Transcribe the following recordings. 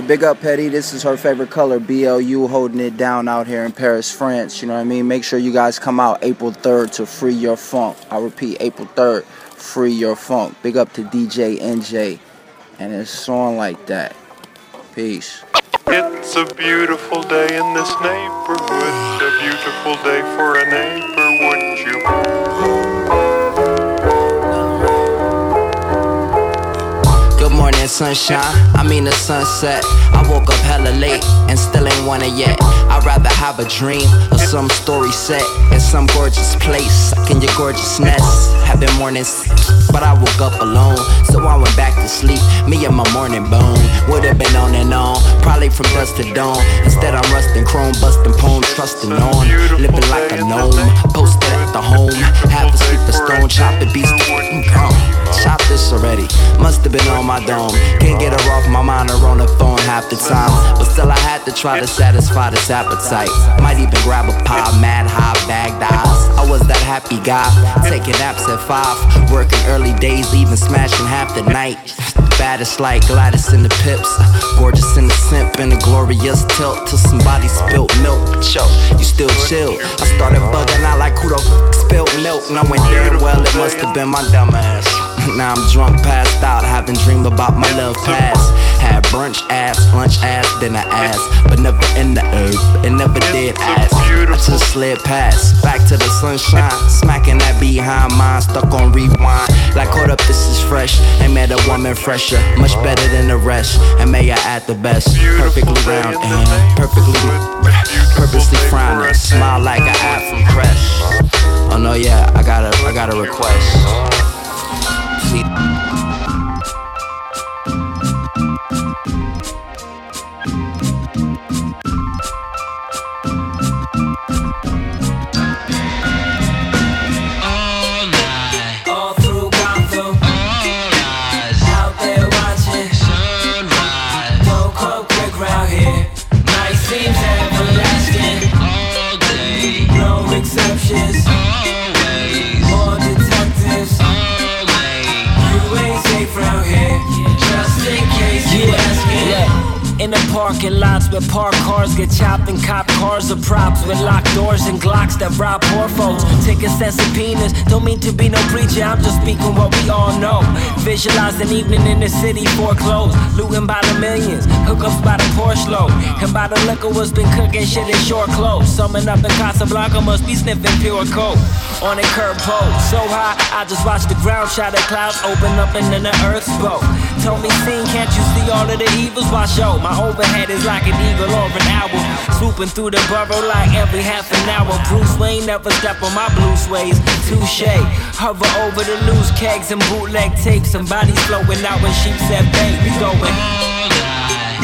Big up Petty. This is her favorite color, BLU, holding it down out here in Paris, France. You know what I mean? Make sure you guys come out April 3rd to Free Your Funk. I repeat, April 3rd, Free Your Funk. Big up to DJ NJ. And it's on like that. Peace. It's a beautiful day in this neighborhood. A beautiful day for a neighbor, would you? Sunshine. I mean the sunset. I woke up hella late and still ain't won it yet. I'd rather have a dream or some story set in some gorgeous place, in your gorgeous nest. Having mornings, but I woke up alone, so I went back to sleep. Me and my morning bone would have been on and on, probably from dusk to dawn. Instead, I'm rusting chrome, busting poems, trusting on, living like a gnome. Posted at the home, half asleep, the stone, chopping beats. Gone. Chop this already. Must have been on my dome. Can't get her off my mind or on the phone half the time. But still, I had to try to satisfy this appetite. Might even grab a pie, mad high, bagged eyes. I was that happy guy, taking naps at five. Working early days, leaving smashing half the night. Baddest like Gladys in the pips. Gorgeous in the simp and a glorious tilt till somebody spilled milk. Cho, you still chill. I started bugging out like who the f- spilled milk. And I went damn well, it must have been my dumb ass. Now I'm drunk, passed out, having dreamed about my love past. Had brunch ass, lunch ass, then dinner ass, but never in the herb, it never did ass. I just slid past, back to the sunshine, smacking that behind mine, stuck on rewind. Like hold up, this is fresh. Ain't met a woman fresher, much better than the rest. And may I add the best, perfectly round and perfectly, purposely frowning, smile like an ad from Crest. Oh no, yeah, I got a, I got a request. See. In the parking lots where parked cars get chopped and cop cars are props with locked doors and Glocks that rob poor folks. Tickets and subpoenas. Don't mean to be no preacher, I'm just speaking what we all know. Visualize an evening in the city foreclosed, looting by the millions, hookups by the Porsche load. And by the liquor was been cooking shit in short clothes. Summing up in Casablanca must be sniffing pure coke. On a curb pole, so high, I just watch the ground shadow clouds open up and then the earth spoke. Told me, scene, can't you see all of the evils? Why show? My overhead is like an eagle or an owl. Swooping through the borough like every half an hour. Bruce Wayne never step on my blue sways. Touche. Hover over the loose kegs and bootleg tapes. Somebody flowing out when sheep said, babe, we going.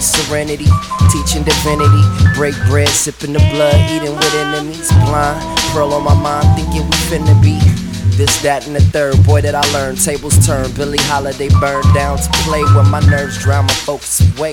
serenity, teaching divinity, break bread, sipping the blood, eating with enemies, blind, pearl on my mind, thinking we finna be. This, that, and the third, boy, that I learned. Tables turn, Billie Holiday burned down to play where my nerves drown my focus away.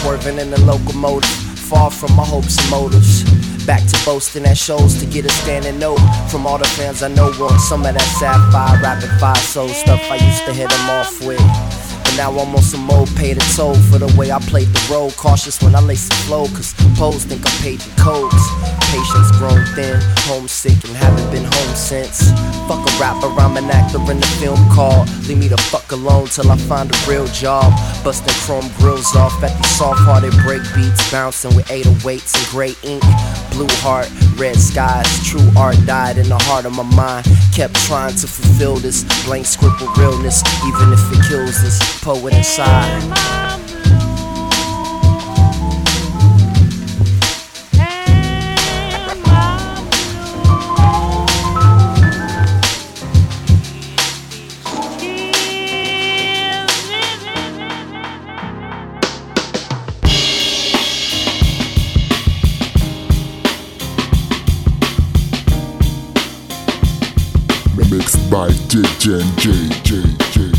Swerving in the locomotive, far from my hopes and motives. Back to boasting at shows to get a standing note from all the fans I know want some of that sapphire, rapid fire soul stuff I used to hit them off with. Now I'm on some more paid a toll for the way I played the role. Cautious when I lace the flow, cause pose think I'm paid in codes. Patience grown thin, homesick, and haven't been home since. Fuck a rapper, I'm an actor in the film called. Leave me the fuck alone till I find a real job. Busting chrome grills off at these soft hearted break beats, bouncing with 808s and gray ink. Blue heart, red skies, true art died in the heart of my mind. Kept trying to fulfill this blank script with realness, even if it kills this poet inside. By J J In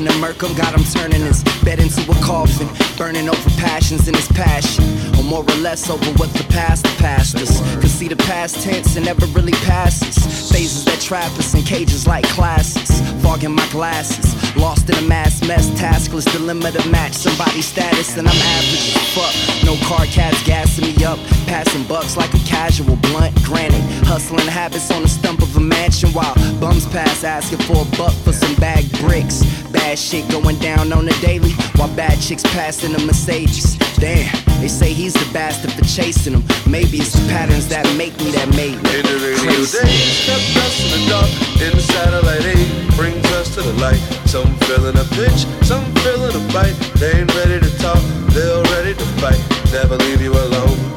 lurking to 'em. Got him turning his bed into a coffin, burning over passions in his passion, or more or less over what the past passed us. Cause see the past tense and never really passes. Phases that trap us in cages like classes, fogging my glasses, lost in a mass mess, taskless dilemma to match somebody's status, and I'm average as fuck. No car cats gassing me up, passing bucks like a casual blunt. Granted, hustling habits on the stump of a mansion while bums pass asking for a buck for some bag bricks. Bad shit going down on the daily while bad chicks passing the Mercedes. Damn, they say he's the bastard for chasing them. Maybe it's the patterns that make me that made me. In the radio days, kept us in the dark. In the satellite age, brings us to the light. Some feeling a pinch, some feeling a bite. They ain't ready to talk, they're ready to fight. Never leave you alone.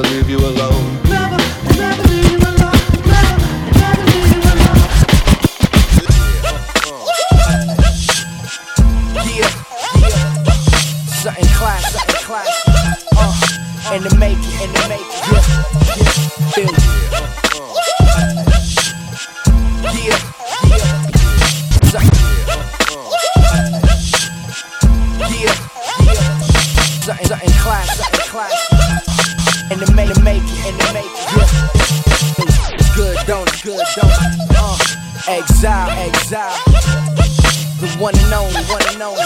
Never leave you alone. Never, never leave you alone. Never, never leave you alone. Yeah, yeah. Something class, something class. Uh, in the making, in the making. Yeah, yeah. Feel me. Yeah, yeah. Something. Yeah, yeah. Something, something class, something class. In the making, making, in the making. Yeah. It's good, don't it? Good, don't it? Uh, exile, exile. The one and only, one and only.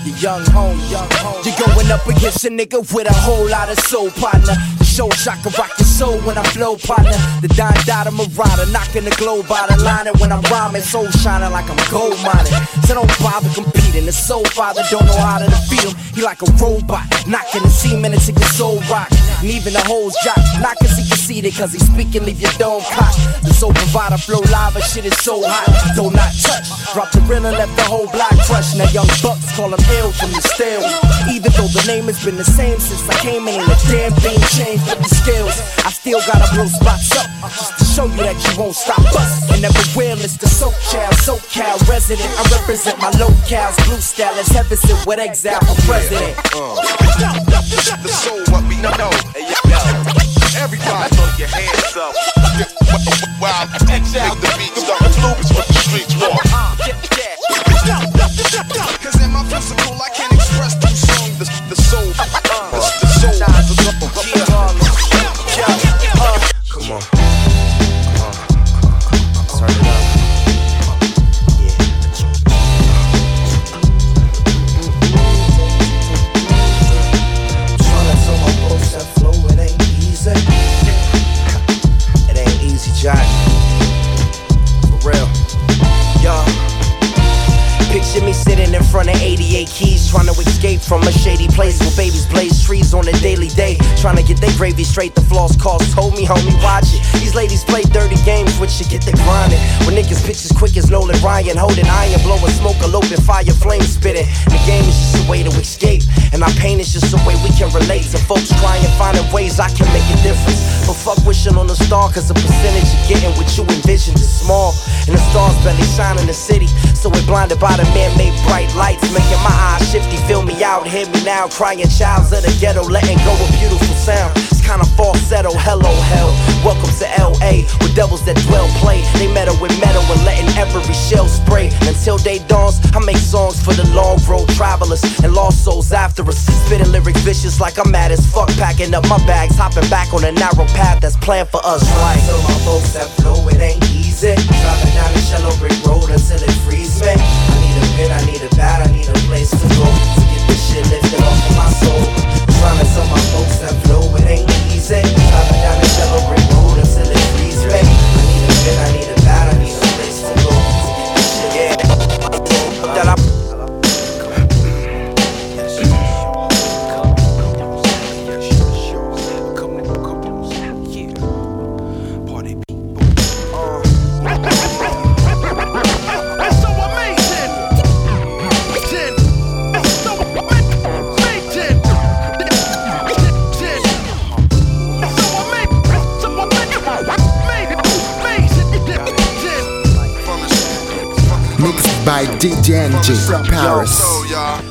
The young home, young home. You're going up against a nigga with a whole lot of soul, partner. The show can rock your soul when I flow, partner. The Don Dada Marauder, knocking the globe out of line. And when I'm rhyming, soul shining like I'm gold mining. So don't bother competing. The soul father don't know how to defeat him. He like a robot, knocking the semen into your soul rock. And even the hoes drop, not cause he conceited, cause he speaking, leave your dome cocked. The soul provider flow live, and shit is so hot. Do not touch. Drop the real and the whole block crushed. Now young bucks call him ill from the still. Even though the name has been the same since I came in, the damn thing changed with the skills. I still gotta blow spots up just show you that you won't stop us. And never will, it's the SoCal, SoCal resident. I represent my locales, blue style is heaven sent with exile for president. The soul, what we know. Everybody throw your hands up. Wow, make the beat start. The streets play dirty games, which you, get the grinding. When niggas pitch as quick as Nolan Ryan, holding iron, blowing smoke, eloping fire, flame spitting. The game is just a way to escape, and our pain is just a way we can relate to folks trying, finding ways I can make a difference. But fuck wishing on a star, cause the percentage you're getting what you envisioned is small. And the stars barely shine in the city, so we're blinded by the man made bright lights, making my eyes shifty. Feel me out, hear me now, crying childs of the ghetto, letting go of beautiful sound. Kinda falsetto, hello hell. Welcome to LA, where devils that dwell play. They metal with metal and letting every shell spray. Until day dawns, I make songs for the long road travelers and lost souls after us. Spitting lyrics vicious like I'm mad as fuck, packing up my bags, hopping back on a narrow path that's planned for us. Right. So my folks that flow, it ain't easy. Driving down the shallow brick road until it frees me. I need a pit, I need a bat, I need a place to go to get this shit lifted off of my soul. Trying to tell my folks that flow, it ain't DJ NJ Paris.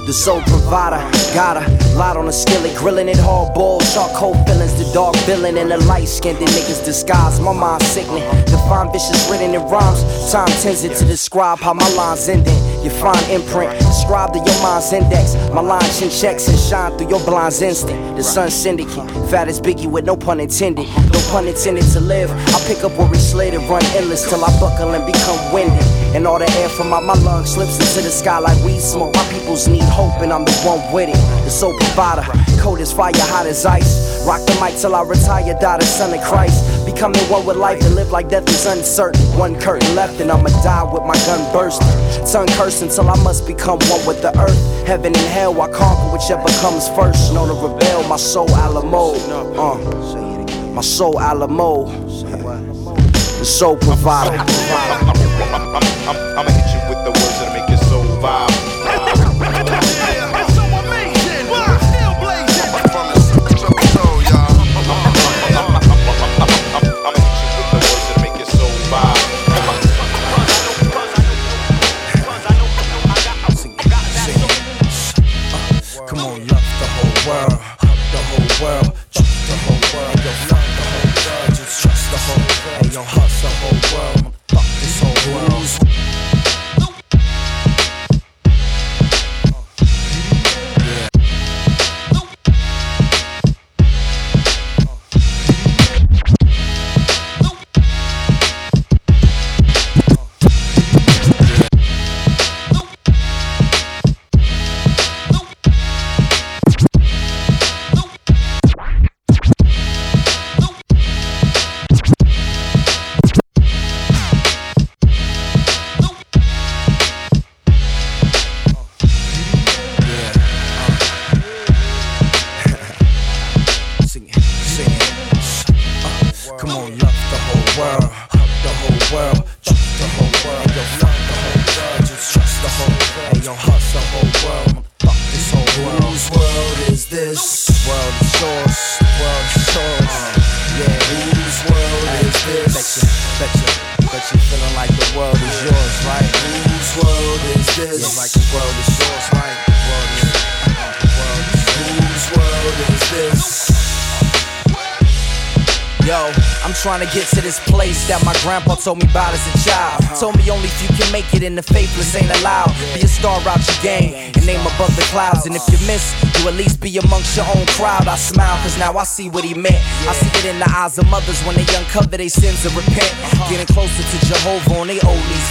The soul provider, got a lot on the skillet, grilling it hard boiled, charcoal fillings, the dark villain and the light skinned niggas disguise. My mind sickening, define vicious written in rhymes. Time tends it to describe how my lines ending. You find imprint, described to your mind's index. My line chin checks and shine through your blind's instinct. The sun syndicate, fat as Biggie with no pun intended. No pun intended to live. I pick up where we slid and run endless till I buckle and become winded. And all the air from out my lungs slips into the sky like weed smoke. My peoples need hope, and I'm the one with it. The soul provider, cold as fire, hot as ice. Rock the mic till I retire, die the son of Christ. Becoming one with life and live like death is uncertain. One curtain left, and I'ma die with my gun bursting. Tongue cursing till I must become one with the earth. Heaven and hell, I conquer whichever comes first. Know to rebel, my soul Alamo. Uh, my soul Alamo. The soul provider. I'ma hit you told me about as a child. Told me only if you can make it and the faithless ain't allowed. Be a star out your game name above the clouds. And if you miss, you at least be amongst your own crowd. I smile cause now I see what he meant. I see it in the eyes of mothers when they uncover their sins and repent. Getting closer to Jehovah on they old knees.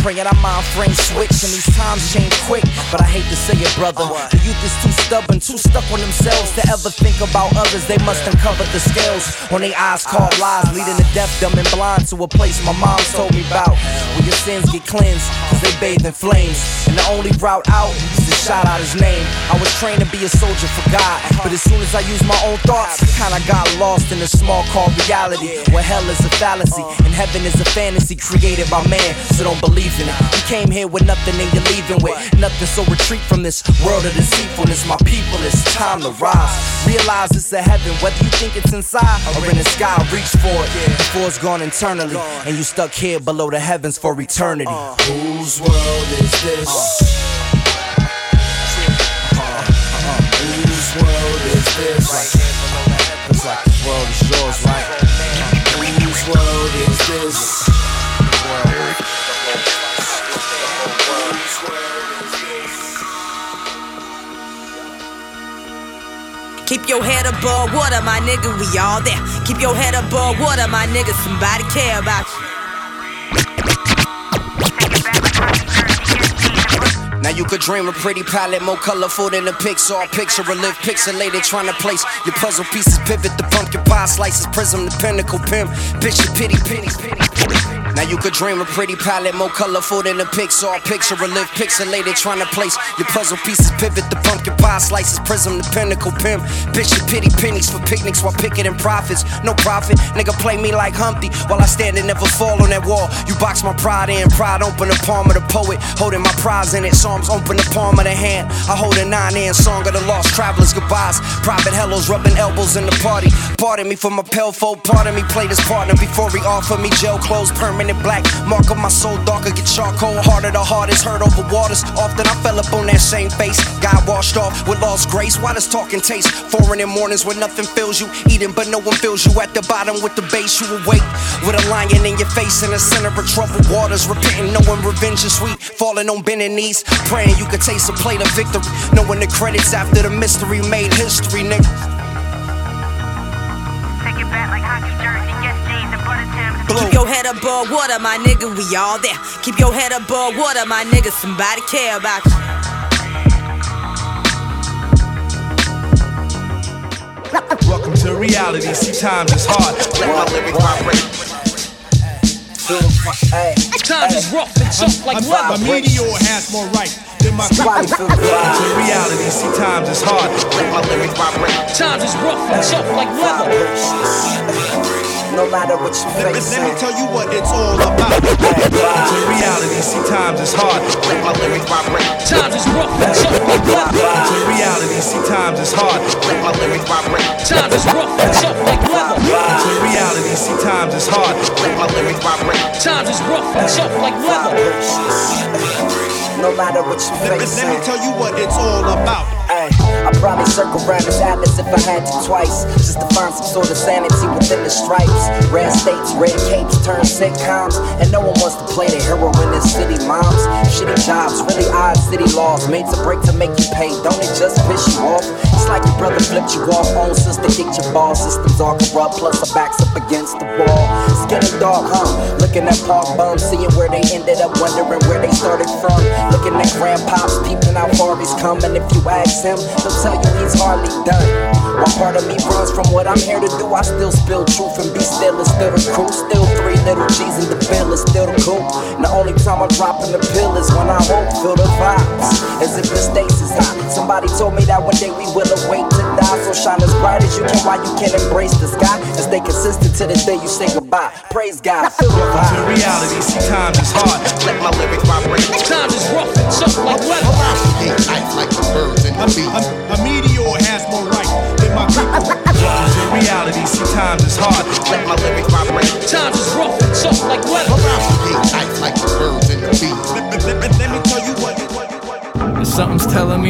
Praying our mind frame switch and these times change quick. But I hate to say it, brother. The youth is too stubborn, too stuck on themselves to ever think about others. They must uncover the scales on their eyes called lies, leading the deaf, dumb, and blind to a place my mom told me about. Where your sins get cleansed, cause they bathe in flames. And the only route out is shout out his name. I was trained to be a soldier for God, but as soon as I used my own thoughts, I kinda got lost in a small called reality. Where hell is a fallacy, and heaven is a fantasy created by man, so don't believe in it. You came here with nothing and you're leaving with nothing, so retreat from this world of deceitfulness. My people, it's time to rise. Realize it's a heaven, whether you think it's inside or in the sky, reach for it before it's gone internally. And you stuck here below the heavens for eternity. Uh, whose world is this? World is this? It's like the world is yours, right? Whose world is this? Keep your head above water, my nigga, we all there. Keep your head above water, my nigga, somebody care about you. Now you could dream a pretty palette more colorful than a Pixar picture. A live pixelated, trying to place your puzzle pieces. Pivot the pumpkin pie slices, prism the pinnacle pimp. Bitch, you pity, pity, pity. Now you could dream a pretty palette more colorful than a Pixar picture. A live pixelated, trying to place your puzzle pieces. Pivot the pumpkin pie slices, prism the pinnacle pimp. Bitch, you pity pennies for picnics while picketing profits. No profit, nigga play me like Humpty while I stand and never fall on that wall. You box my pride in, pride open the palm of the poet, holding my prize in it. Psalms open the palm of the hand. I hold a nine in song of the lost travelers goodbyes. Private hellos rubbing elbows in the party. Pardon me for my pale foe, pardon me play this partner before he offer me jail clothes, permanent painted black. Mark of my soul darker, get charcoal. Harder the hardest, hurt over waters. Often I fell up on that same face. Got washed off with lost grace. Why does talking taste? Foreign in mornings when nothing fills you. Eating, but no one feels you. At the bottom with the base, you awake. With a lion in your face in the center of troubled waters. Repenting, knowing revenge is sweet. Falling on bending knees. Praying you could taste a plate of victory. Knowing the credits after the mystery made history, nigga. Take it back like hockey jersey, butter tims. Keep your head above water, my nigga, we all there. Keep your head above water, my nigga, somebody care about you. Welcome to reality. See, times is hard. Let my lyrics vibrate. Times is rough and tough like My leather. meteor has more right than my Somebody feel Welcome to reality. See, times is hard. Let my lyrics vibrate. Times is rough and tough like leather. No matter what you Let, face, let me tell you what it's all about. Welcome to reality. See, times is hard. My lyrics vibrate. Times is rough and tough like leather. Welcome reality. See, times is hard. My lyrics vibrate. Times is rough and tough like leather. Welcome to reality. See, times is hard. My lyrics vibrate. Times is rough and tough like leather. no matter what you Let, face. let me tell you what it's all about. Ay, I probably circle around this atlas if I had to twice, just to find some sort of sanity within the stripes. Red states, red capes, turn sitcoms, and no one wants to play the hero in this city. Moms, shitty jobs, really odd city laws, made to break to make you pay. Don't it just piss you off? Brother flipped you off, own sister kicked your ball. Systems all corrupt, plus our backs up against the wall. Skinny dog, huh? Looking at park bums, seeing where they ended up, wondering where they started from. Looking at grandpops, peeping how far he's come, and if you ask him, he'll tell you he's hardly done. One part of me runs from what I'm here to do. I still spill truth and be still. It's still the crew. Still three little G's in the bill. It's still the cool. And the only time I'm dropping the pill is when I won't feel the vibes. As if the stakes is high. Somebody told me that one day we will awake to die. So shine as bright as you can while you can embrace the sky. And stay consistent to the day you say goodbye. Praise God. Feel the Welcome to vibe. reality. See, times is hard. Let my lyrics vibrate. Times is rough and tough like leather. A, a, a meteor has more right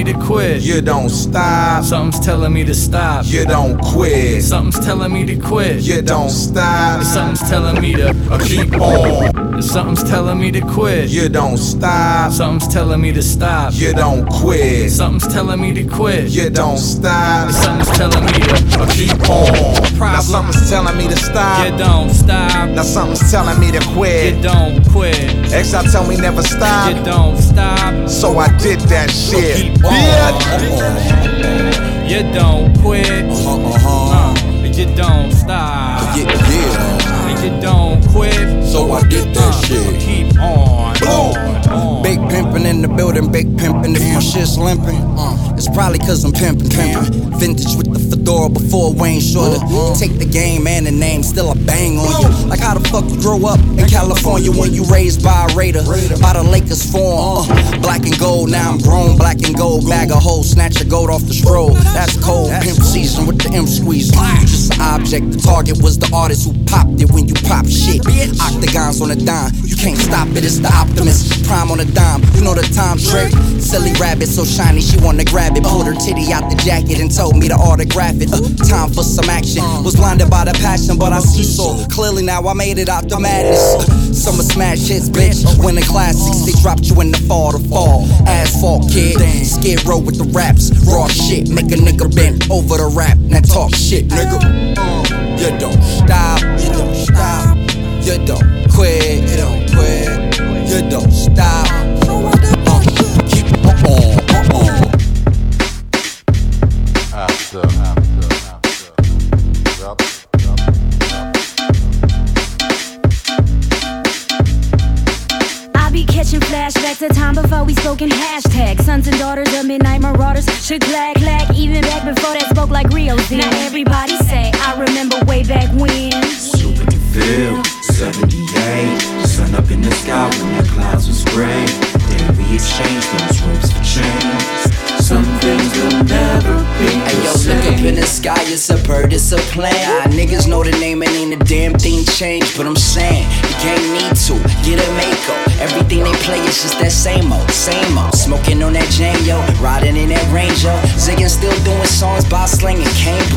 me to quit. You don't stop. Something's telling me to stop. You don't quit. Something's telling me to quit. You don't stop. Something's telling me to Uh, keep on. Something's telling me to quit. You don't stop. Something's telling me to stop. You don't quit. Something's telling me to quit. You don't stop. Something's telling me to Uh, keep on. Now something's telling me to stop. You don't stop. Now something's telling me to quit. You don't quit. X I tell me never stop. You don't stop. So I did that shit. Keep on. Yeah. You don't quit. Uh, you don't stop. Yeah, yeah. You don't quit. So I did that Uh, shit. Keep on. on, on. Big pimpin' in the building, big pimpin' if my shit's limping. Uh, it's probably cause I'm pimpin', pimpin'. Vintage with the fedora before Wayne Shorter. Take the game and the name, still a bang on you. Like how the fuck you grow up in California when you raised by a Raider? By the Lakers form. Uh, black and gold, now I'm grown, black and gold. Bag a hole, snatch a goat off the scroll. That's cold, pimp season with the M squeeze. You just an object, the target was the artist who popped it when you pop shit. Octagons on a dime, you can't stop it, it's the optimist. Prime on a dime, you know the time trick. Silly rabbit, so shiny, she wanna grab it. Pulled her titty out the jacket and told me to autograph it. Uh, time for some action. Was blinded by the passion, but I see so clearly now I made it out the madness. Uh, summer smash hits, bitch. Winning classics, they dropped you in the fall to fall. Asphalt kid, skid row with the raps. Raw shit, make a nigga bend over the rap. Now talk shit, nigga. You don't stop, you don't stop. You don't quit, you don't quit. You don't stop. In hashtags. Sons and daughters of midnight marauders should clack clack. Even back before that spoke like Rio Now everybody say I remember way back when. Super DeVille, 78. Sun up in the sky when the clouds was gray. Then we exchanged those ropes for chains. Some things will never be Hey the yo, look up in the sky, it's a bird, it's a plane. Ah, niggas know the name and ain't a damn thing changed. But I'm saying, the game need to get a Mako. Everything they play is just that same old, same old. Smoking on that Jane, yo. Riding in that Range, yo. Ziggin' still doing songs by slinging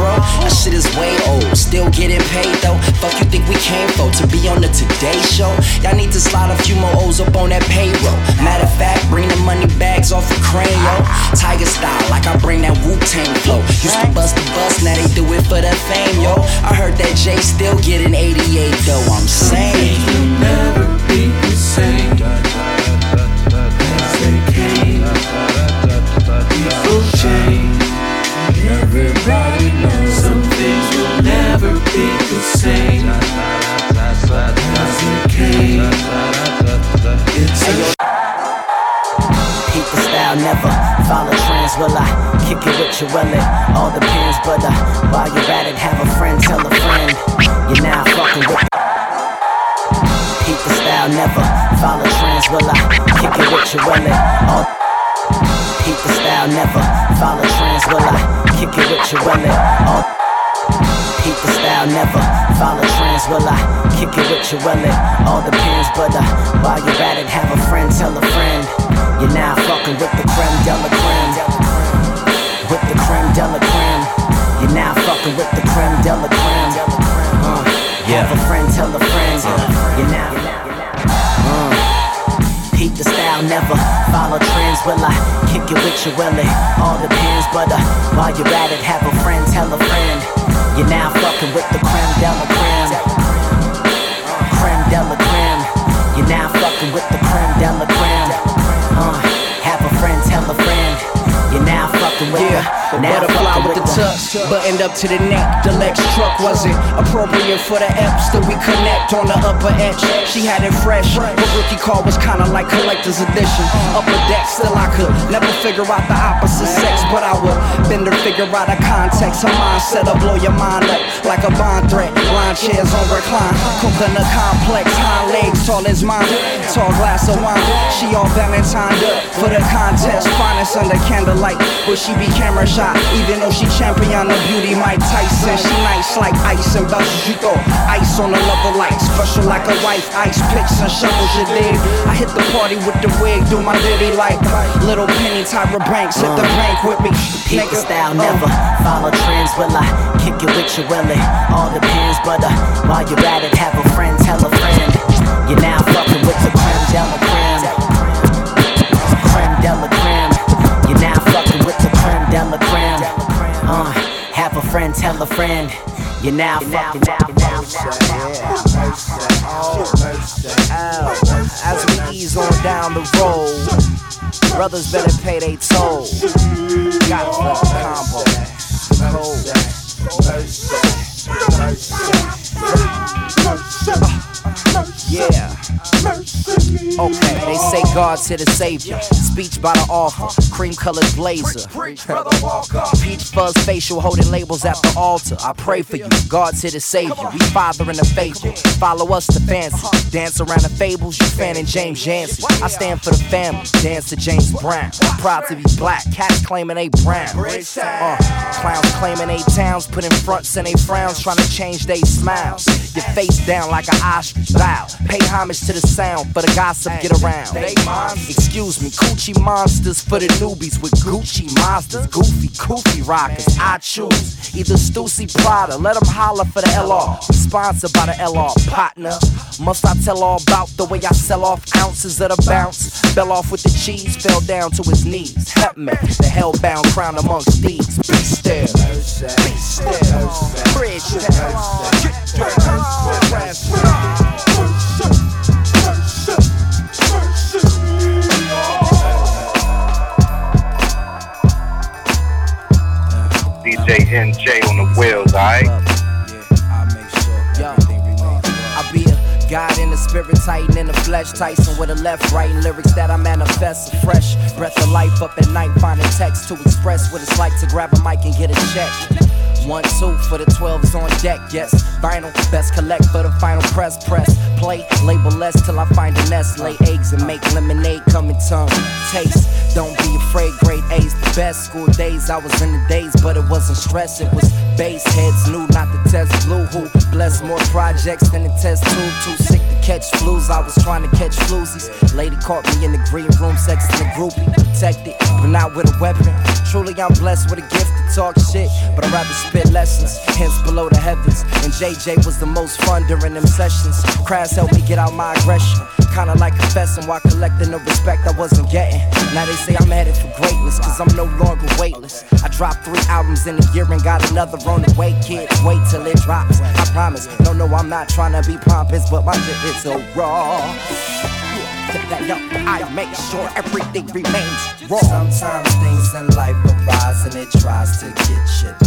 bro. That shit is way old. Still getting paid, though. Fuck you think we came for? To be on the Today Show? Y'all need to slide a few more O's up on that payroll. Matter of fact, bring the money bags off a crane, yo. Tiger style, like I bring that Wu Tang flow. Used to bust the bus, now they do it for the fame, yo. I heard that Jay still getting 88, though. I'm saying. never be the same a Keep the style, never follow trends. Will I kick it with you? Will it all depends? But uh, while you're at it, have a friend, tell a friend. You're now fucking with. Keep the style, never follow trends. Will I kick it with you? Will all? Keep the style, never follow trends. Will I kick it with you? Will all? Keep the style, never follow trends. Will I kick it with you? Will it all depends? But uh, while you're at it, have a friend, tell a friend. You're now fucking with the creme de la creme. With the creme de la creme. You're now fucking with the creme de la creme. Uh, have a friend, tell a friend. You're now. Uh, Keep the style, never follow trends. Will I kick it with you? Will all depends? But uh, while you're at it, have a friend, tell a friend. You're now fucking with the creme de la creme. Creme de la creme. You're now fucking with the creme de la creme. Uh, have a friend, tell a friend. You're now Yeah, butterfly with the tux, buttoned up to the neck. The Lex truck wasn't appropriate for the Epps. Still we connect on the upper edge. She had it fresh. but rookie car was kinda like collector's edition. Upper deck, still I could never figure out the opposite sex, but I would bend her figure out a context. Her mindset will blow your mind up like a bond threat. Line chairs on recline, coconut complex, hind legs tall as mine. Tall glass of wine. She all Valentine up for the contest. Finest under candlelight, but she be camera shy. Even though she champion the beauty, Mike Tyson. She nice like ice and bells. You throw ice on the level light, special like a wife. Ice picks and shovels you dig. I hit the party with the wig, do my ditty like little penny Tyra Banks. Hit the bank with me, nigga. style, never follow trends. Will I kick it with you? Will it all depends? But uh, while you're at it, have a friend, tell a friend. You're now fucking with the creme de creme. Creme have a friend, tell a friend. You're now fucking with oh, As we ease on down the road, brothers better pay they toll. Got the combo, the. Yeah. Okay, they say God to the Savior. Speech by the author. Cream colored blazer. Peach fuzz facial holding labels at the altar. I pray for you. God to the Savior. We father in the faithful. Follow us to fancy. Dance around the fables. You fanning James Yancey. I stand for the family. Dance to James Brown. Proud to be black. Cats claiming they brown. Uh, clowns claiming they towns. Putting fronts and they frowns. Trying to change they smiles. Your face down like an ostrich. Bow. Pay homage to the sound. For the gossip, get around. Excuse me. Coochie monsters for the newbies with Gucci monsters. Goofy, goofy rockers. I choose either Stussy Prada. Let them holler for the LR. Sponsored by the LR partner. Must I tell all about the way I sell off ounces of the bounce? Fell off with the cheese, fell down to his knees. Help me, the hellbound crown amongst thieves. Be still, be still, bridge down. DJ NJ on the wheels, alright? I be a God in the spirit, Titan in the flesh, Tyson with a left, writing lyrics that I manifest. A fresh breath of life up at night, finding text to express what it's like to grab a mic and get a check. One, two for the 12s on deck, yes. Vinyl, best collect for the final press. Press, play, label less till I find a nest. Lay eggs and make lemonade come in tongue. Taste, don't be afraid, grade A's the best. School days, I was in the days, but it wasn't stress. It was base heads, new, not the test. Blue, who bless more projects than the test tube. Too sick to catch flus, I was trying to catch floozies. Lady caught me in the green room, sex in the groupie. Protected, but not with a weapon. Truly, I'm blessed with a gift to talk shit, but I'd rather spit lessons, hence below the heavens. And JJ was the most fun during them sessions. Crash helped me get out my aggression. Kinda like confessing while collecting the respect I wasn't getting. Now they say I'm headed for greatness, cause I'm no longer weightless. I dropped three albums in a year and got another on the way, kids. Wait till it drops. I promise. No, no, I'm not trying to be pompous, but my shit is so raw. I make sure everything remains raw. Sometimes things in life arise and it tries to get you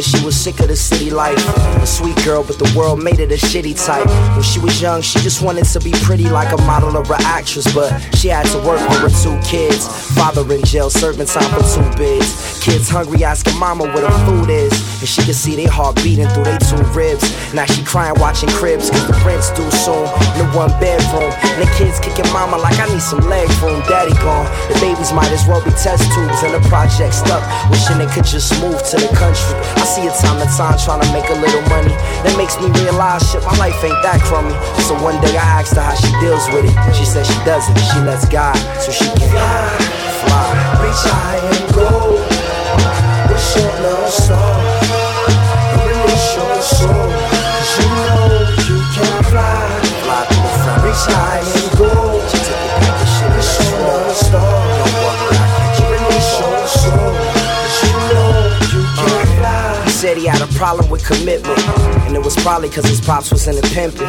Said she was sick of the city life. A sweet girl, but the world made it a shitty type. When she was young, she just wanted to be pretty like a model or an actress, but she had to work for her two kids. Father in jail, serving time for two bids. Kids hungry, asking mama where the food is. And she could see their heart beating through their two ribs. Now she crying, watching cribs, cause the rent's due soon. The one bedroom. And the kids kicking mama like I need some leg room. Daddy gone. The babies might as well be test tubes. And the project stuck, wishing they could just move to the country. I see it time to time trying to make a little money. That makes me realize shit, my life ain't that crummy. So one day I asked her how she deals with it. She said she doesn't. She lets God so she can fly. fly. Reach high and go. Wish your love star. Release your soul. You know you can fly. Fly front. Reach high and go. Said he had a problem with commitment, and it was probably cause his pops was in into pimping.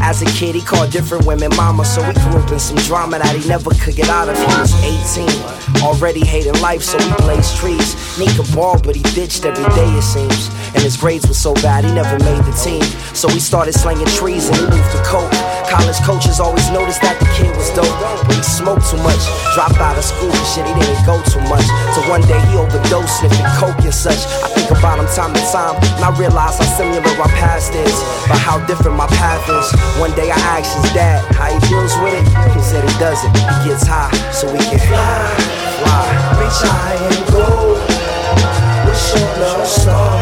As a kid, he called different women mama, so he grew up in some drama that he never could get out of. He was 18, already hating life, so he blazed trees. Could ball, but he ditched every day, it seems. And his grades were so bad, he never made the team. So he started slinging trees and he moved to coke. College coaches always noticed that the kid was dope, but he smoked too much. Dropped out of school and shit, he didn't go too much. So one day he overdosed, sniffing coke and such. I think about him time to time, and I realize how similar our past is, but how different my path is. One day I asked his dad how he deals with it. He said he doesn't. He gets high so we can fly, fly. Reach high and go. Wish your love star.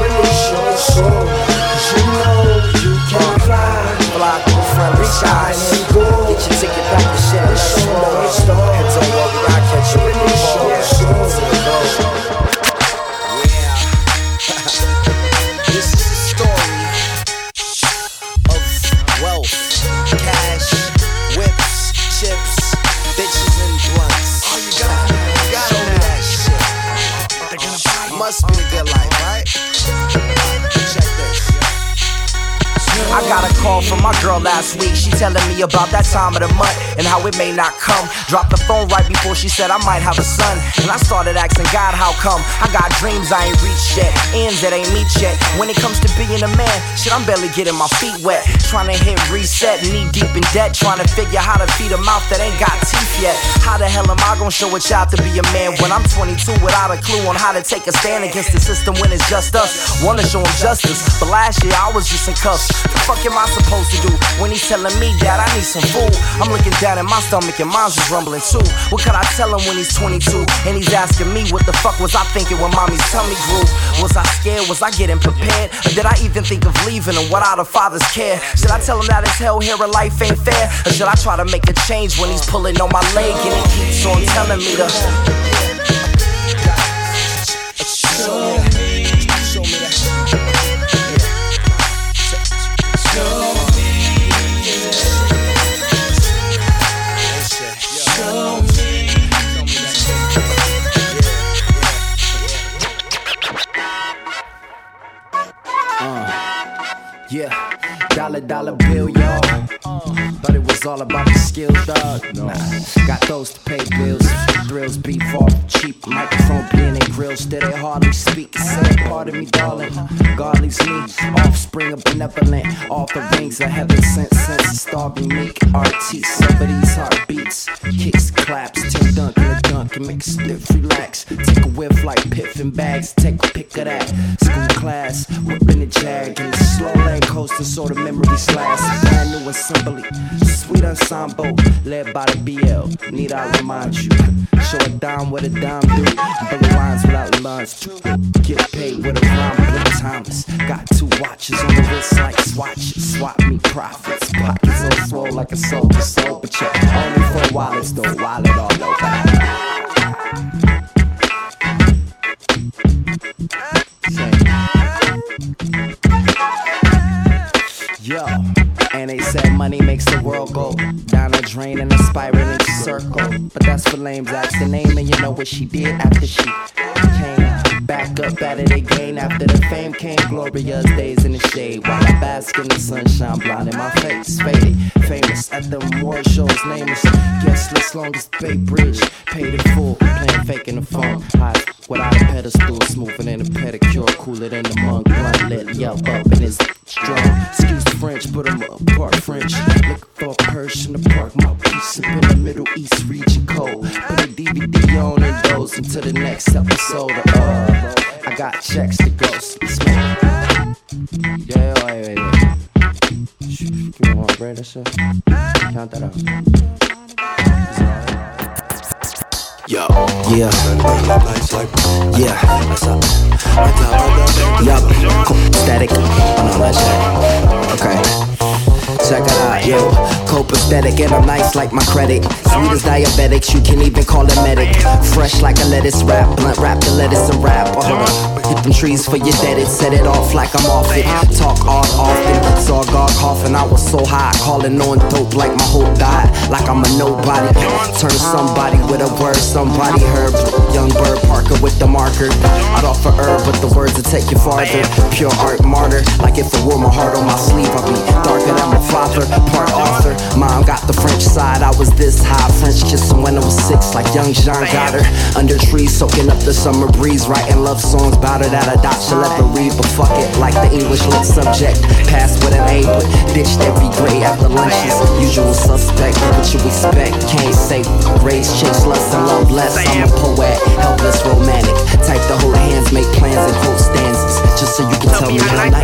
Release your soul. The front, and go. Get your ticket back to shit. Wish Let's your roll. From my girl last week. She telling me about that time of the month and how it may not come. Dropped the phone right before she said I might have a son. And I started asking God, how come? I got dreams I ain't reached yet, ends that ain't meet yet. When it comes to being a man, shit, I'm barely getting my feet wet. Trying to hit reset, knee deep in debt. Trying to figure how to feed a mouth that ain't got teeth yet. How the hell am I gonna show a child to be a man when I'm 22 without a clue on how to take a stand against the system when it's just us? Wanna show him justice, but last year I was just in cuffs. The fuck am I supposed to do when he's telling me that I need some food? I'm looking down at my stomach and mine's just rumbling too. What could I tell him when he's 22 and he's asking me what the fuck was I thinking when mommy's tummy grew? Was I scared? Was I getting prepared? Or did I even think of leaving and without a father's care? Should I tell him that his hell here and life ain't fair? Or should I try to make a change when he's pulling on my leg and he keeps on telling me to? Dollar, dollar bill, y'all. Uh, All about the skills, dog. Nah, got those to pay bills. Thrills beef off cheap. Microphone being in grill, still they hardly speak. Say pardon me, darling. God leaves me. Offspring of benevolent. Off the rings of heaven sent sense. Starving meek. Artists over these heartbeats. Kicks, claps, Tim Duncan, a dunk. And make a stiff relax. Take a whiff like piffin bags. Take a pick of that. School class. Whipping the jag. And the slow lane coaster so the memories last. Brand new assembly. Sweet ensemble. Led by the BL. Need I remind you. Show a dime what a dime do. Bullet lines without lunch. Get paid with a rhyme. Blue Thomas. Got two watches on the wrist like swatches. Swap me profits. Pockets so swole like a to soul. But check only for wallets though. Wallet all over. Yo, money makes the world go down a drain and a spiraling circle. But that's for lames. Ask the name and you know what she did after she came back up out of the game. After the fame came glorious days in the shade. While I bask in the sunshine, blinding my face. Faded, famous at the award shows. Nameless, guest list, longest Bay Bridge. Paid in full, playing fake in the phone. High without a pedestal, smoother than a pedicure, cooler than the monk. Blunt lit, yelp up in his strong. Excuse the French, but I'm apart French. Looking for a Persian to park my piece up in the Middle East region cold. Put a DVD on and goes into the next episode of uh, I got checks to go. Smoke. Yeah, wait, wait, wait. Give me one bread or so. Count that out. Yo, yeah, yeah? Yup, static, oh no, that's it. Okay, check it out, yo. Copacetic and I'm nice like my credit. Sweet as diabetics, you can even call it medic. Fresh like a lettuce wrap, blunt wrap the lettuce and wrap. Hold up. Hit them trees for your dead, it set it off like I'm off it. Talk odd often, saw God coughing, I was so high, calling on dope like my hope died. Like I'm a nobody. Turn somebody with a word, somebody heard. Young bird Parker with the marker. I'd offer herb, but the words will take you farther. Pure art martyr, like if I wore my heart on my sleeve, I'd be darker than my father. Part author, mom got the French side, I was this high. French kissing when I was six, like young Jean Godard. Under trees, soaking up the summer breeze, writing love songs about it that I doubt she'll ever read. But fuck it, like the English lit subject. Passed with an A, but ditched every grade after lunches. Usual suspect, what you expect? Can't say race, chase lust and love less. I'm a poet, helpless, romantic. Type to hold hands, make plans and hold stanzas. Just so you can tell me how nice. Tell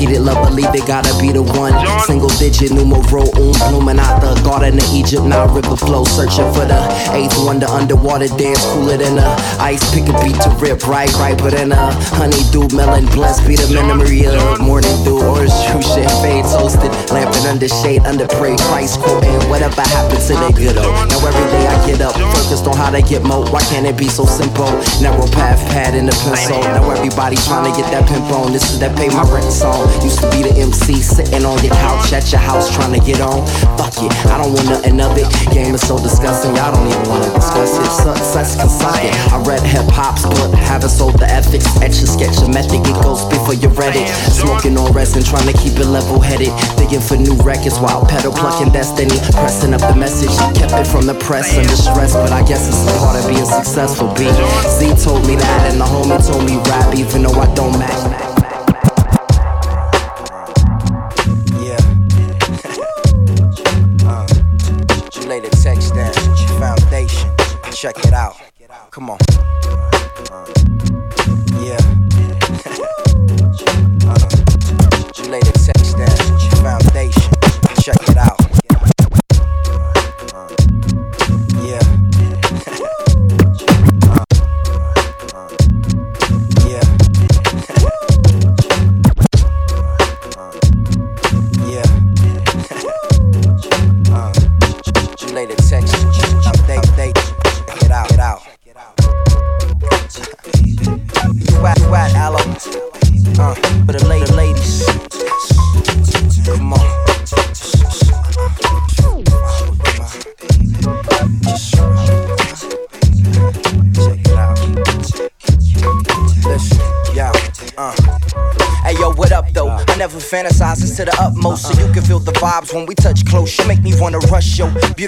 repeated love, believe it gotta be the one. Single digit, numero un, the garden of Egypt. Now river flow, searching for the eighth wonder. Underwater dance, cooler than a ice. Pick a beat to rip, right, right, but than a honeydew, melon blessed. Be the memory of morning dew, orange juice, champagne toasted, lamping under shade, under prey, price quoting. Whatever happened to the good old. Now every day I get up, focused on how to get more. Why can't it be so simple? Narrow path, pad in the pencil. Now everybody trying to get that pimp on. This is that pay my rent song. Used to be the MC sitting on your couch at your house trying to get on. Fuck it, I don't want nothing of it. Game is so disgusting, y'all don't even wanna discuss it. Success can suck it. I read hip hop's but haven't sold the ethics. Etch a sketch a method, get ghost before you read it. Smoking on resin, trying to keep it level headed. Digging for new records while pedal plucking destiny. Pressing up the message, kept it from the press under stress. But I guess it's a part of being successful. B. Z told me that, and the homie told me rap, even though I don't match. Check it out. Come on.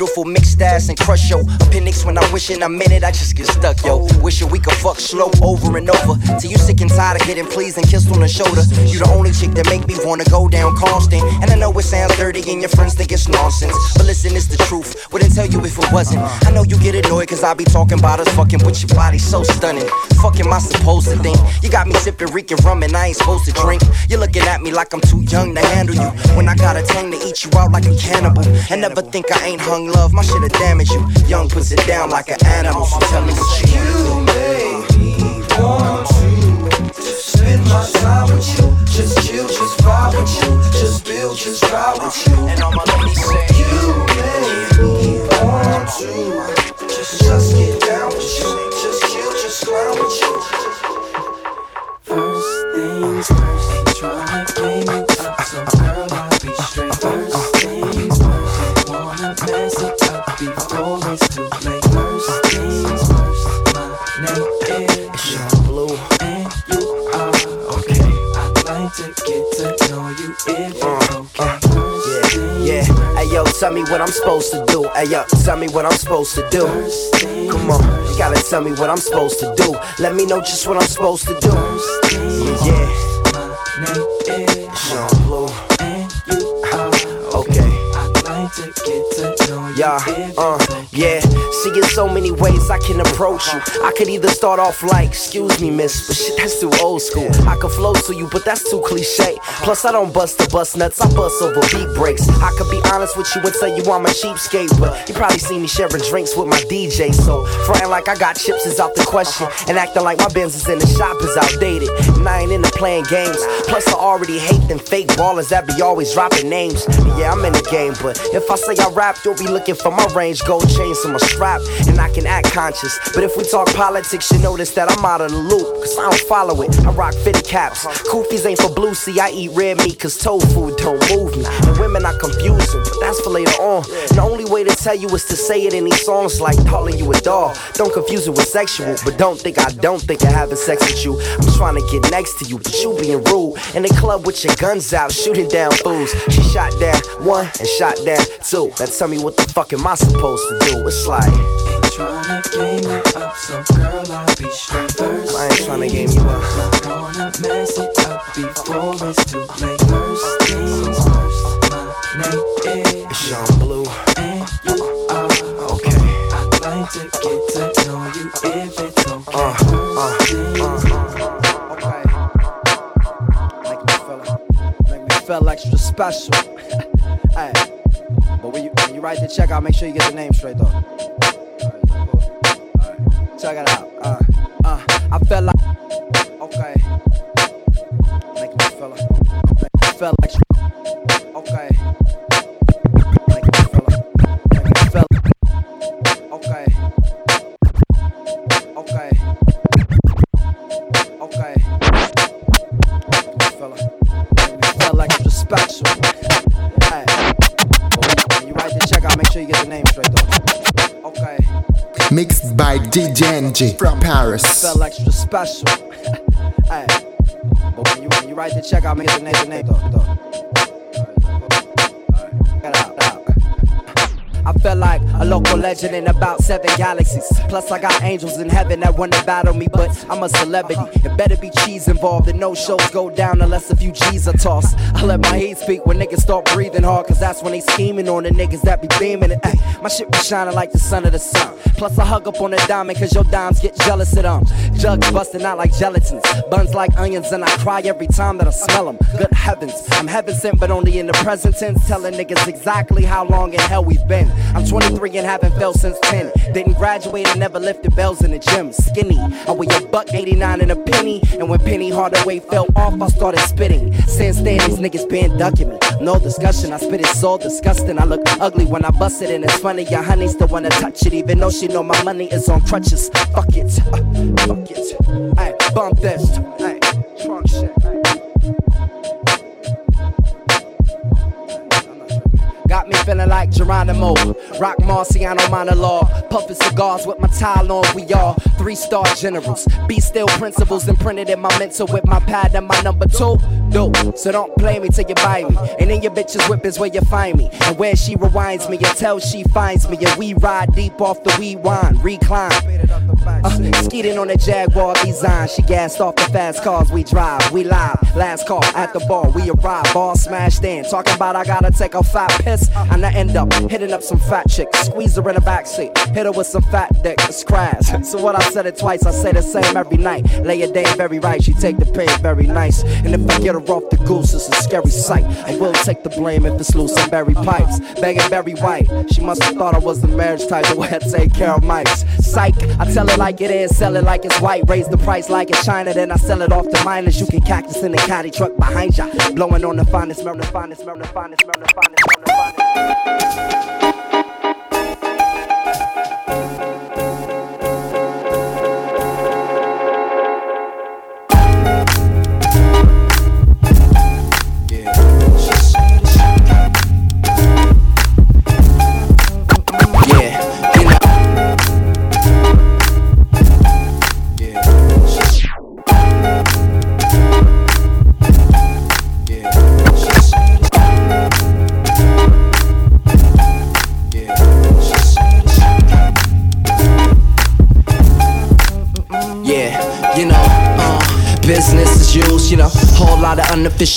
Beautiful mixed ass and crush yo. Appendix when I'm wishing I'm in it, I just get stuck yo. Wishing we could fuck slow over and over. Till you sick and tired of getting pleased and kissed on the shoulder. You the only chick that make me wanna go down constant. And I know it sounds dirty and your friends think it's nonsense. But listen, it's the truth. Wouldn't tell you if it wasn't. I know you get annoyed cause I be talking about us fucking with your body so stunning. Fucking I supposed to think. You got me sipping Rican rum and I ain't supposed to drink. You're looking at me like I'm too young to handle you. When I got a tang to eat you out like a cannibal. And never think I ain't hung love, my shit'll damage you. Young puts it down like an animal, so tell me what you You make me want to spend my time with you. Just chill, just vibe with you. Just build, just ride with you. And all my ladies say, You make me want to what I'm supposed to do. Hey yo, tell me what I'm supposed to do. Come on, you gotta tell me what I'm supposed to do. Let me know just what I'm supposed to do. Yeah, yeah. Sean Blu. Okay. I'd like to get to know you Yeah, uh, it's okay. yeah. See, in so many ways I can approach you. I could either start off like, excuse me, miss, but shit, that's too old school. I could flow to you, but that's too cliche. Plus, I don't bust the bus nuts, I bust over beat breaks. I could be honest with you and tell you I'm a cheapskate, but you probably see me sharing drinks with my DJ. So, frontin' like I got chips is out the question, and acting like my Benz is in the shop is outdated. And I ain't into playing games. Plus, I already hate them fake ballers that be always dropping names. And yeah, I'm in the game, but if I say I rap, you'll be looking for my range, gold chains on my strap, and I can act conscious. But if we talk politics, you notice that I'm out of the loop, cause I don't follow it. I rock fitted caps. Koofies ain't for Blu, see, I eat red meat, cause tofu don't move me. And women are confusing, but that's for later on. And the only way to tell you is to say it in these songs like calling you a doll. Don't confuse it with sexual, but don't think I don't think of having sex with you. I'm trying to get next to you, but you being rude. In the club with your guns out, shooting down fools. She shot down one and shot down two. Now tell me what the fuck am I supposed to do? It's like tryna game you up, so girl, I'll be straight first. I ain't tryna game you up. I wanna mess it up before it's too late. First things first, my name is it's Sean Blu. and you are Okay. I'd like to get to know you if it's okay. Uh, uh, things uh, okay. Make me feel, make me feel extra special. hey, but when you when you write the check out, make sure you get the name straight though. Check it out. Uh, uh, I felt like okay. Make me feel, feel extra. Okay. Mixed DJ NG from Paris. Felt extra special. hey, but when you when you write the check out, make the name, the name though. Felt like a local legend in about seven galaxies. Plus, I got angels in heaven that wanna battle me, but I'm a celebrity. It better be cheese involved, and no shows go down unless a few G's are tossed. I let my heat speak when niggas start breathing hard, cause that's when they scheming on the niggas that be beaming it. Ay, my shit be shining like the sun of the sun. Plus, I hug up on a diamond, cause your dimes get jealous of them. Jugs busting out like gelatins, buns like onions, and I cry every time that I smell them. Good heavens, I'm heaven sent, but only in the present tense, telling niggas exactly how long in hell we've been. I'm 23 and haven't felt since 10. Didn't graduate and never lifted bells in the gym. Skinny, I weigh a buck 89 and a penny. And when Penny Hardaway fell off, I started spitting. Since then, these niggas been ducking me. No discussion, I spit it so disgusting. I look ugly when I bust it, and it's funny. Your honey still wanna touch it, even though she know my money is on crutches. Fuck it, uh, fuck it. Hey, bump this. Hey, trunk shit. Ay. Geronimo. Rock Marciano monologue. Puffin' cigars with my towel on. We all three star generals. Be still principles imprinted in my mental with my pad and my number two. Dope. So don't play me till you buy me. And in your bitches whip is where you find me. And where she rewinds me until she finds me. And we ride deep off the weed wine. Recline. Uh, skidding on a Jaguar design. She gassed off the fast cars we drive. We live. Last call at the bar. We arrive. Ball smashed in. Talking about I gotta take a fat piss. And I end up hitting up some fat chick. Squeeze her in the backseat. Hit her with some fat dick. It's crash. So what I said it twice. I say the same every night. Lay a day very right. She take the pain very nice. And if I get her off the goose, it's a scary sight. I will take the blame if it's loose and berry pipes. Begging Barry White. She must have thought I was the marriage type way I take care of mics. Psych. I tell it like it is. Sell it like it's white. Raise the price like it's China. Then I sell it off to miners. You can cactus in the caddy truck behind ya. Blowing on the finest, smell the finest, smell the finest, smell the finest, smell the finest. Yeah,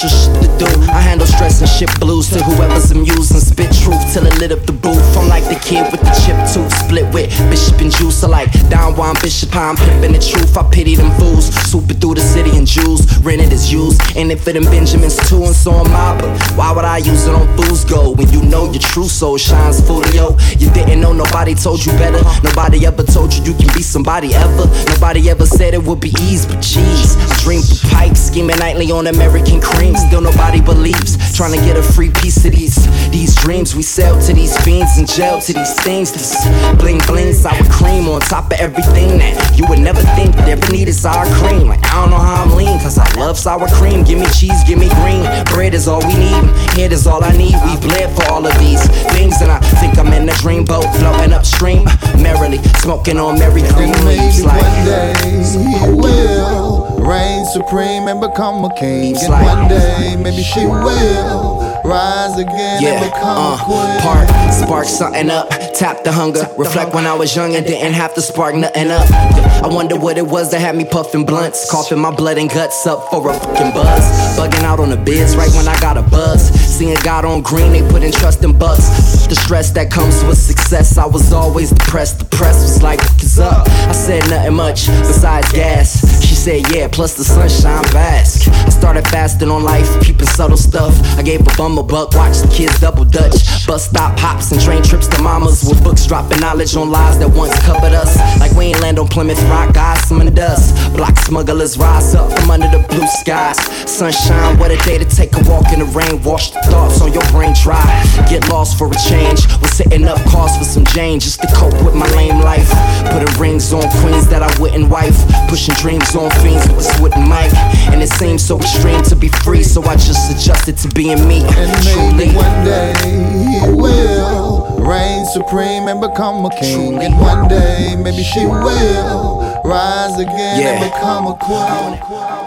of unofficial shit to do. I handle stress and shit blues to whoever's amused and spit truth till it lit up the booth. I'm like the kid with the chip tooth, split with Bishop and Juice. I like down one Bishop, I'm pimping the truth. I pity them fools, swooping through the city in jewels, rented as used. And it for them Benjamins too, and so am I. But why would I use it on fool's gold when you know your true soul shines folio? You didn't know nobody told you better. Nobody ever told you you can be somebody ever. Nobody ever said it would be easy, but jeez. I dream for scheming nightly on American cream. Still nobody believes. Trying to get a free piece of these these dreams we sell to these fiends and jail to these things. This bling bling sour cream on top of everything that you would never think would ever need is sour cream. Like I don't know how I'm lean, cause I love sour cream. Give me cheese, give me green. Bread is all we need. Head is all I need. We've bled for all of these things, and I think I'm in a dream dreamboat floating upstream. Merrily smoking on Mary Green leaves. Like One day he will reign supreme and become a king. And one day maybe she will rise again and become a queen. uh, Park, spark something up, tap the hunger. Reflect when I was young and didn't have to spark nothing up. I wonder what it was that had me puffing blunts, coughing my blood and guts up for a fucking buzz. Bugging out on the biz right when I got a buzz. Seeing God on green, they put in trust in bucks. The stress that comes with success, I was always depressed. The press was like, what's up? I said nothing much besides gas. Said, yeah, plus the sunshine bask. I started fasting on life, peeping subtle stuff. I gave a bum a buck, watched the kids double dutch. Bus stop hops and train trips to mamas with books dropping knowledge on lies that once covered us. Like we ain't land on Plymouth Rock, guys, some in the dust. Block smugglers rise up from under the blue skies. Sunshine, what a day to take a walk in the rain. Wash the thoughts on your brain dry. Get lost for a change. Was setting up cars for some Jane just to cope with my lame life. Putting rings on queens that I wouldn't wife. Pushing dreams on fiends with a wooden mic. And it seems so extreme to be free, so I just adjusted to being me. Truly. One day he will reign supreme and become a king. And one day maybe she will rise again and become a queen.